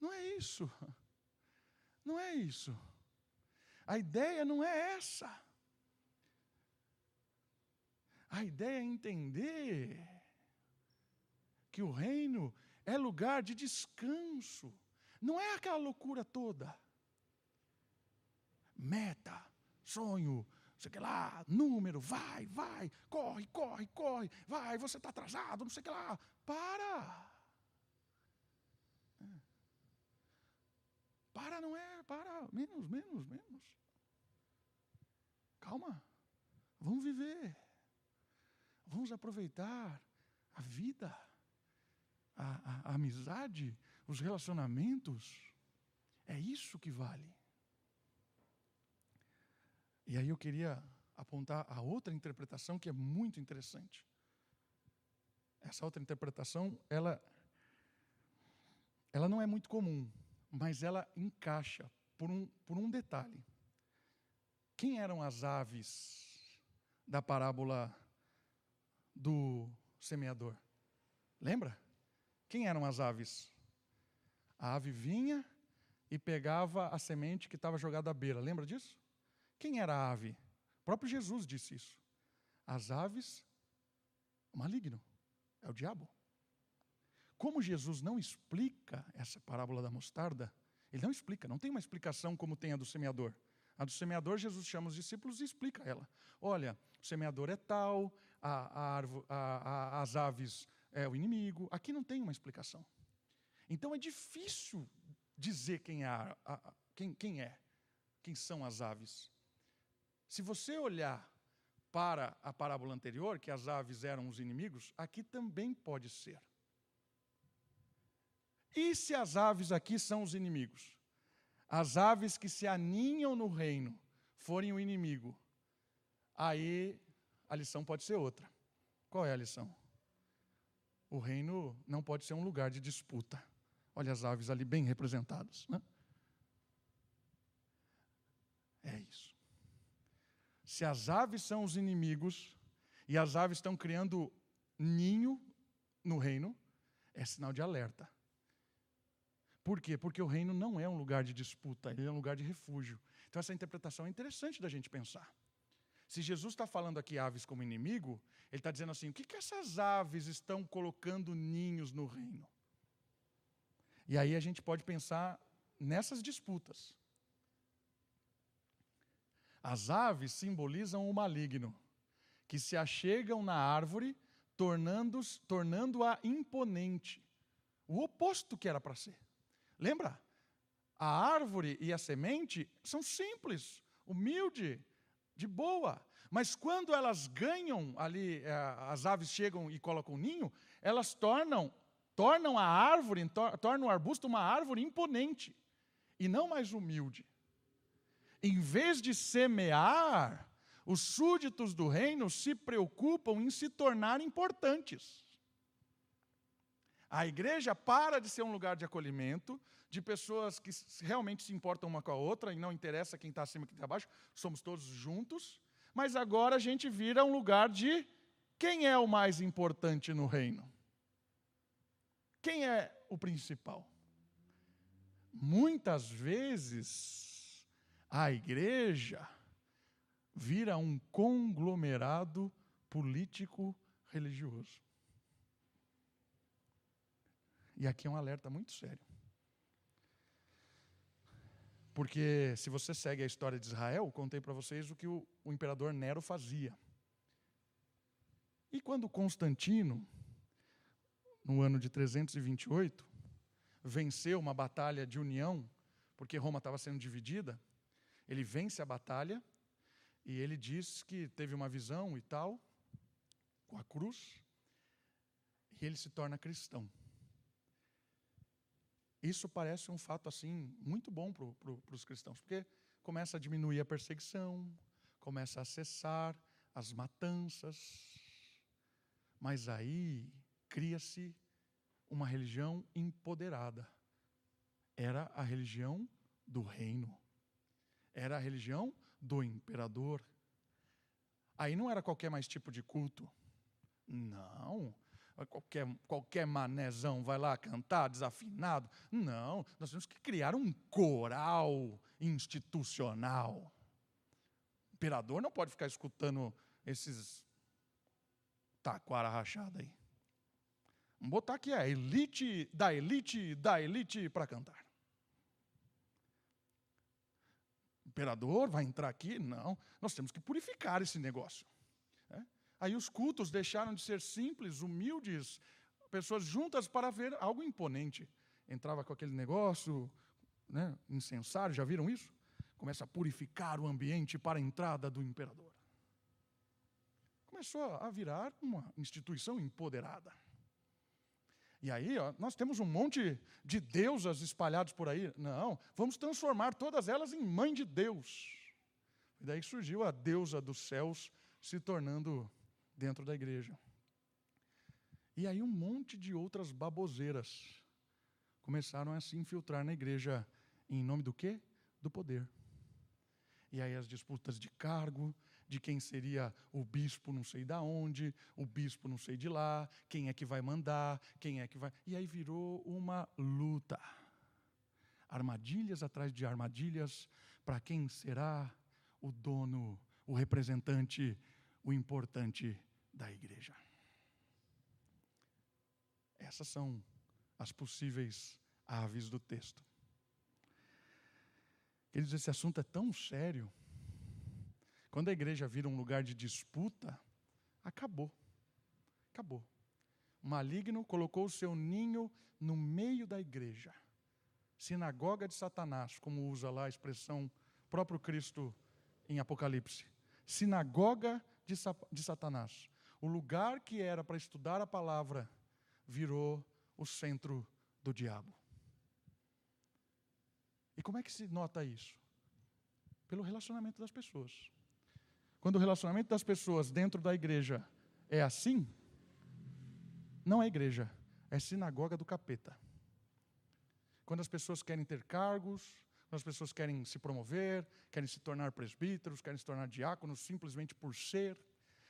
Não é isso. Não é isso. A ideia não é essa. A ideia é entender que o reino é lugar de descanso. Não é aquela loucura toda. Meta, sonho, sei que lá, número, vai, vai, corre, corre, corre, vai, você está atrasado, não sei que lá. Para! É. Para não é, para, menos, menos, menos. Calma, vamos viver, vamos aproveitar a vida, a, a, a amizade, os relacionamentos, é isso que vale. E aí eu queria apontar a outra interpretação que é muito interessante. Essa outra interpretação, ela, ela não é muito comum, mas ela encaixa por um, por um detalhe. Quem eram as aves da parábola do semeador? Lembra? Quem eram as aves? A ave vinha e pegava a semente que estava jogada à beira. Lembra disso? Quem era a ave? O próprio Jesus disse isso. As aves, maligno, é o diabo. Como Jesus não explica essa parábola da mostarda, ele não explica, não tem uma explicação como tem a do semeador. A do semeador, Jesus chama os discípulos e explica ela. Olha, o semeador é tal, a, a, a, as aves é o inimigo. Aqui não tem uma explicação. Então é difícil dizer quem é, quem, quem é, quem são as aves. Se você olhar para a parábola anterior, que as aves eram os inimigos, aqui também pode ser. E se as aves aqui são os inimigos? As aves que se aninham no reino forem o inimigo, aí a lição pode ser outra. Qual é a lição? O reino não pode ser um lugar de disputa. Olha as aves ali bem representadas. Né? É isso. Se as aves são os inimigos e as aves estão criando ninho no reino, é sinal de alerta. Por quê? Porque o reino não é um lugar de disputa, ele é um lugar de refúgio. Então, essa interpretação é interessante da gente pensar. Se Jesus está falando aqui aves como inimigo, ele está dizendo assim: o que, que essas aves estão colocando ninhos no reino? E aí a gente pode pensar nessas disputas. As aves simbolizam o maligno, que se achegam na árvore, tornando-a tornando imponente. O oposto que era para ser. Lembra? A árvore e a semente são simples, humilde, de boa. Mas quando elas ganham ali, eh, as aves chegam e colocam o ninho, elas tornam, tornam a árvore, tornam o arbusto uma árvore imponente e não mais humilde. Em vez de semear, os súditos do reino se preocupam em se tornar importantes. A igreja para de ser um lugar de acolhimento, de pessoas que realmente se importam uma com a outra, e não interessa quem está acima e quem está abaixo, somos todos juntos, mas agora a gente vira um lugar de quem é o mais importante no reino? Quem é o principal? Muitas vezes a igreja vira um conglomerado político religioso. E aqui é um alerta muito sério. Porque se você segue a história de Israel, contei para vocês o que o, o, imperador Nero fazia. E quando Constantino, no ano de 328, venceu uma batalha de união, porque Roma estava sendo dividida, ele vence a batalha e ele diz que teve uma visão e tal, com a cruz, e ele se torna cristão. Isso parece um fato assim muito bom para pro, os cristãos, porque começa a diminuir a perseguição, começa a cessar as matanças, mas aí cria-se uma religião empoderada. Era a religião do reino, era a religião do imperador. Aí não era qualquer mais tipo de culto. Não, qualquer, qualquer manezão vai lá cantar desafinado. Não, nós temos que criar um coral institucional. O imperador não pode ficar escutando esses taquara rachada aí. Vamos botar aqui a elite da elite da elite para cantar. O imperador vai entrar aqui? Não, nós temos que purificar esse negócio. Aí os cultos deixaram de ser simples, humildes, pessoas juntas para ver algo imponente. Entrava com aquele negócio, né, incensário, já viram isso? Começa a purificar o ambiente para a entrada do imperador. Começou a virar uma instituição empoderada. E aí, ó, nós temos um monte de deusas espalhados por aí. Não, vamos transformar todas elas em mãe de Deus. E daí surgiu a deusa dos céus se tornando dentro da igreja. E aí um monte de outras baboseiras começaram a se infiltrar na igreja em nome do quê? Do poder. E aí as disputas de cargo, de quem seria o bispo não sei da onde, o bispo não sei de lá, quem é que vai mandar, quem é que vai. E aí virou uma luta. Armadilhas atrás de armadilhas para quem será o dono, o representante o importante da igreja. Essas são as possíveis aves do texto. Queridos, esse assunto é tão sério. Quando a igreja vira um lugar de disputa, acabou. Acabou. O maligno colocou o seu ninho no meio da igreja. Sinagoga de Satanás, como usa lá a expressão próprio Cristo em Apocalipse. Sinagoga de, de Satanás. O lugar que era para estudar a palavra virou o centro do diabo. E como é que se nota isso? Pelo relacionamento das pessoas. Quando o relacionamento das pessoas dentro da igreja é assim, não é igreja, é sinagoga do capeta. Quando as pessoas querem ter cargos, quando as pessoas querem se promover, querem se tornar presbíteros, querem se tornar diáconos simplesmente por ser,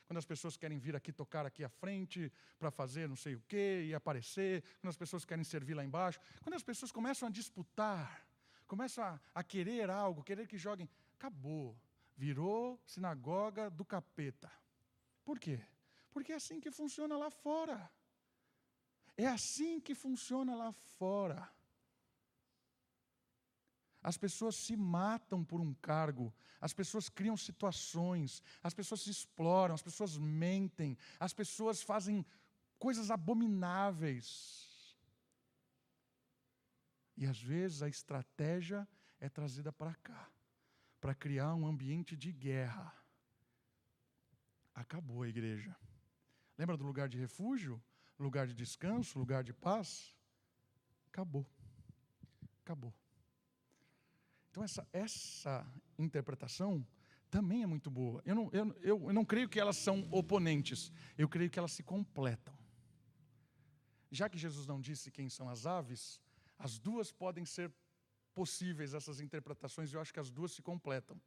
quando as pessoas querem vir aqui tocar aqui à frente para fazer não sei o quê e aparecer, quando as pessoas querem servir lá embaixo, quando as pessoas começam a disputar, começam a, a querer algo, querer que joguem, acabou, virou sinagoga do capeta. Por quê? Porque é assim que funciona lá fora. É assim que funciona lá fora. As pessoas se matam por um cargo, as pessoas criam situações, as pessoas se exploram, as pessoas mentem, as pessoas fazem coisas abomináveis. E às vezes a estratégia é trazida para cá, para criar um ambiente de guerra. Acabou a igreja. Lembra do lugar de refúgio? Lugar de descanso, lugar de paz? Acabou. Acabou. Então, essa, essa interpretação também é muito boa. Eu não, eu, eu, não creio que elas são oponentes, eu creio que elas se completam. Já que Jesus não disse quem são as aves, as duas podem ser possíveis, essas interpretações, e eu acho que as duas se completam.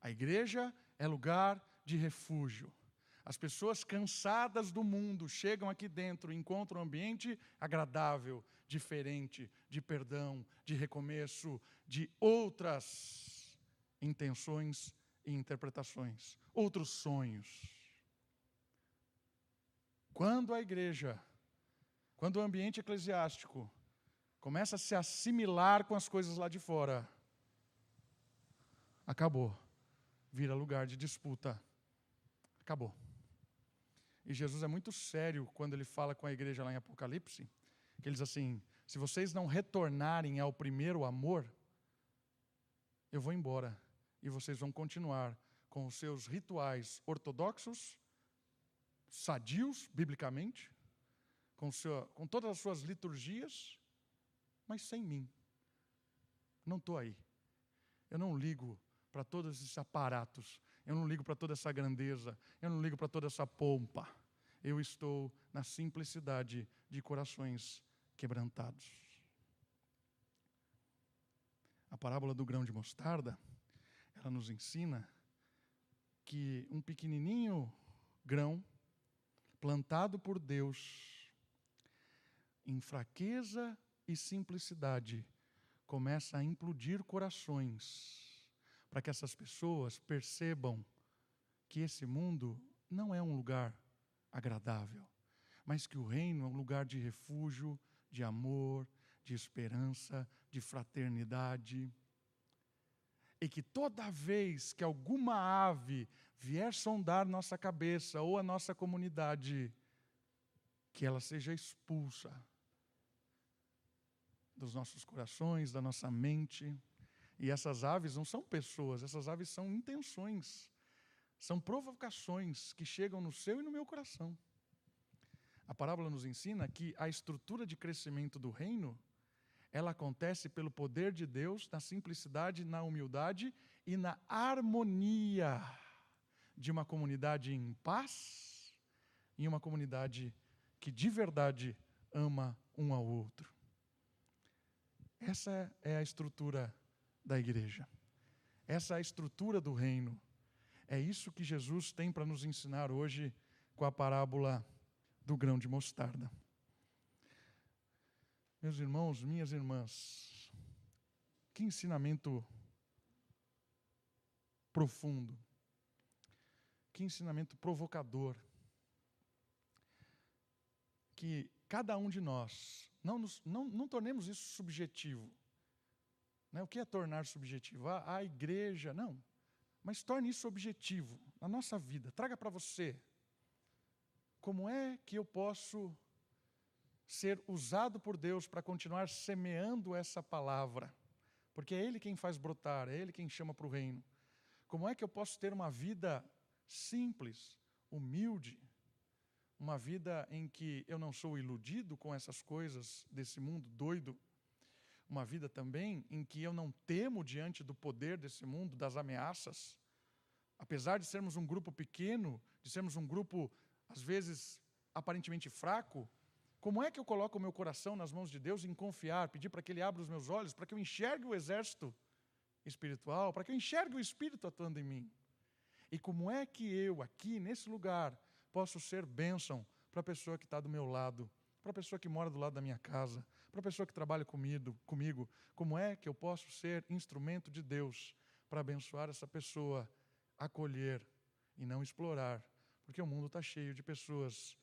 A igreja é lugar de refúgio. As pessoas cansadas do mundo chegam aqui dentro encontram um ambiente agradável, diferente, de perdão, de recomeço, de outras intenções e interpretações, outros sonhos. Quando a igreja, quando o ambiente eclesiástico começa a se assimilar com as coisas lá de fora, acabou. Vira lugar de disputa. Acabou. E Jesus é muito sério quando ele fala com a igreja lá em Apocalipse, que ele diz assim: se vocês não retornarem ao primeiro amor, eu vou embora e vocês vão continuar com os seus rituais ortodoxos, sadios, biblicamente, com, seu, com todas as suas liturgias, mas sem mim. Não estou aí. Eu não ligo para todos esses aparatos eu não ligo para toda essa grandeza, eu não ligo para toda essa pompa. Eu estou na simplicidade de corações quebrantados. A parábola do grão de mostarda, ela nos ensina que um pequenininho grão plantado por Deus em fraqueza e simplicidade começa a implodir corações para que essas pessoas percebam que esse mundo não é um lugar agradável, mas que o reino é um lugar de refúgio, de amor, de esperança, de fraternidade. E que toda vez que alguma ave vier sondar nossa cabeça ou a nossa comunidade, que ela seja expulsa dos nossos corações, da nossa mente. E essas aves não são pessoas, essas aves são intenções, são provocações que chegam no seu e no meu coração. A parábola nos ensina que a estrutura de crescimento do reino, ela acontece pelo poder de Deus, na simplicidade, na humildade e na harmonia de uma comunidade em paz e uma comunidade que de verdade ama um ao outro. Essa é a estrutura da igreja. Essa é a estrutura do reino. É isso que Jesus tem para nos ensinar hoje com a parábola do grão de mostarda. Meus irmãos, minhas irmãs, que ensinamento profundo, Que ensinamento provocador. Que cada um de nós, não, nos, não, não tornemos isso subjetivo. Né? O que é tornar subjetivo? Ah, a igreja, não. Mas torne isso objetivo na nossa vida. Traga para você. Como é que eu posso ser usado por Deus para continuar semeando essa palavra? Porque é Ele quem faz brotar, é Ele quem chama para o reino. Como é que eu posso ter uma vida simples, humilde, uma vida em que eu não sou iludido com essas coisas desse mundo doido? uma vida também em que eu não temo diante do poder desse mundo, das ameaças. Apesar de sermos um grupo pequeno, de sermos um grupo, às vezes, aparentemente fraco, como é que eu coloco o meu coração nas mãos de Deus em confiar, pedir para que Ele abra os meus olhos, para que eu enxergue o exército espiritual, para que eu enxergue o Espírito atuando em mim? E como é que eu, aqui, nesse lugar, posso ser bênção para a pessoa que está do meu lado, para a pessoa que mora do lado da minha casa, para a pessoa que trabalha comigo, comigo, como é que eu posso ser instrumento de Deus para abençoar essa pessoa, acolher e não explorar, porque o mundo está cheio de pessoas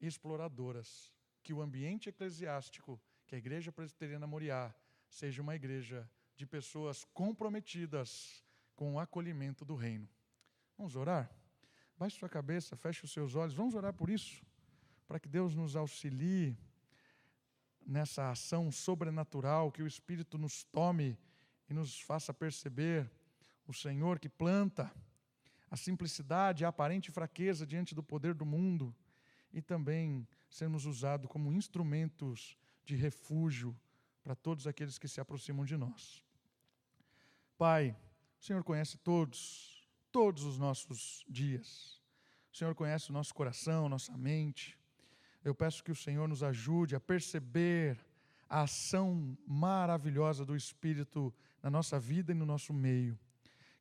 exploradoras. Que o ambiente eclesiástico, que a Igreja Presbiteriana Moriá, seja uma igreja de pessoas comprometidas com o acolhimento do reino. Vamos orar? Baixe sua cabeça, feche os seus olhos, vamos orar por isso? Para que Deus nos auxilie nessa ação sobrenatural, que o Espírito nos tome e nos faça perceber o Senhor que planta a simplicidade, a aparente fraqueza diante do poder do mundo e também sermos usados como instrumentos de refúgio para todos aqueles que se aproximam de nós. Pai, o Senhor conhece todos, todos os nossos dias. O Senhor conhece o nosso coração, nossa mente. Eu peço que o Senhor nos ajude a perceber a ação maravilhosa do Espírito na nossa vida e no nosso meio.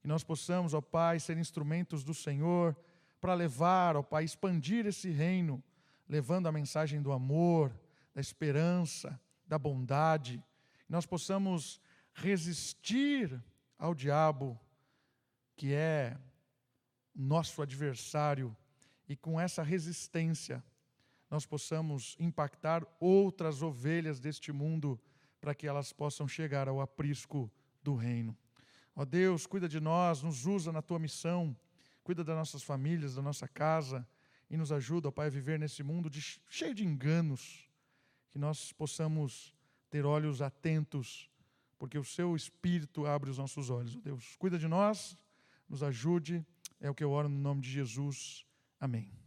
Que nós possamos, ó Pai, ser instrumentos do Senhor para levar, ó Pai, expandir esse reino, levando a mensagem do amor, da esperança, da bondade. Que nós possamos resistir ao diabo, que é nosso adversário, e com essa resistência, nós possamos impactar outras ovelhas deste mundo para que elas possam chegar ao aprisco do reino. Ó Deus, cuida de nós, nos usa na tua missão, cuida das nossas famílias, da nossa casa e nos ajuda, ó Pai, a viver nesse mundo de, cheio de enganos, que nós possamos ter olhos atentos, porque o seu Espírito abre os nossos olhos. Ó Deus, cuida de nós, nos ajude, é o que eu oro no nome de Jesus. Amém.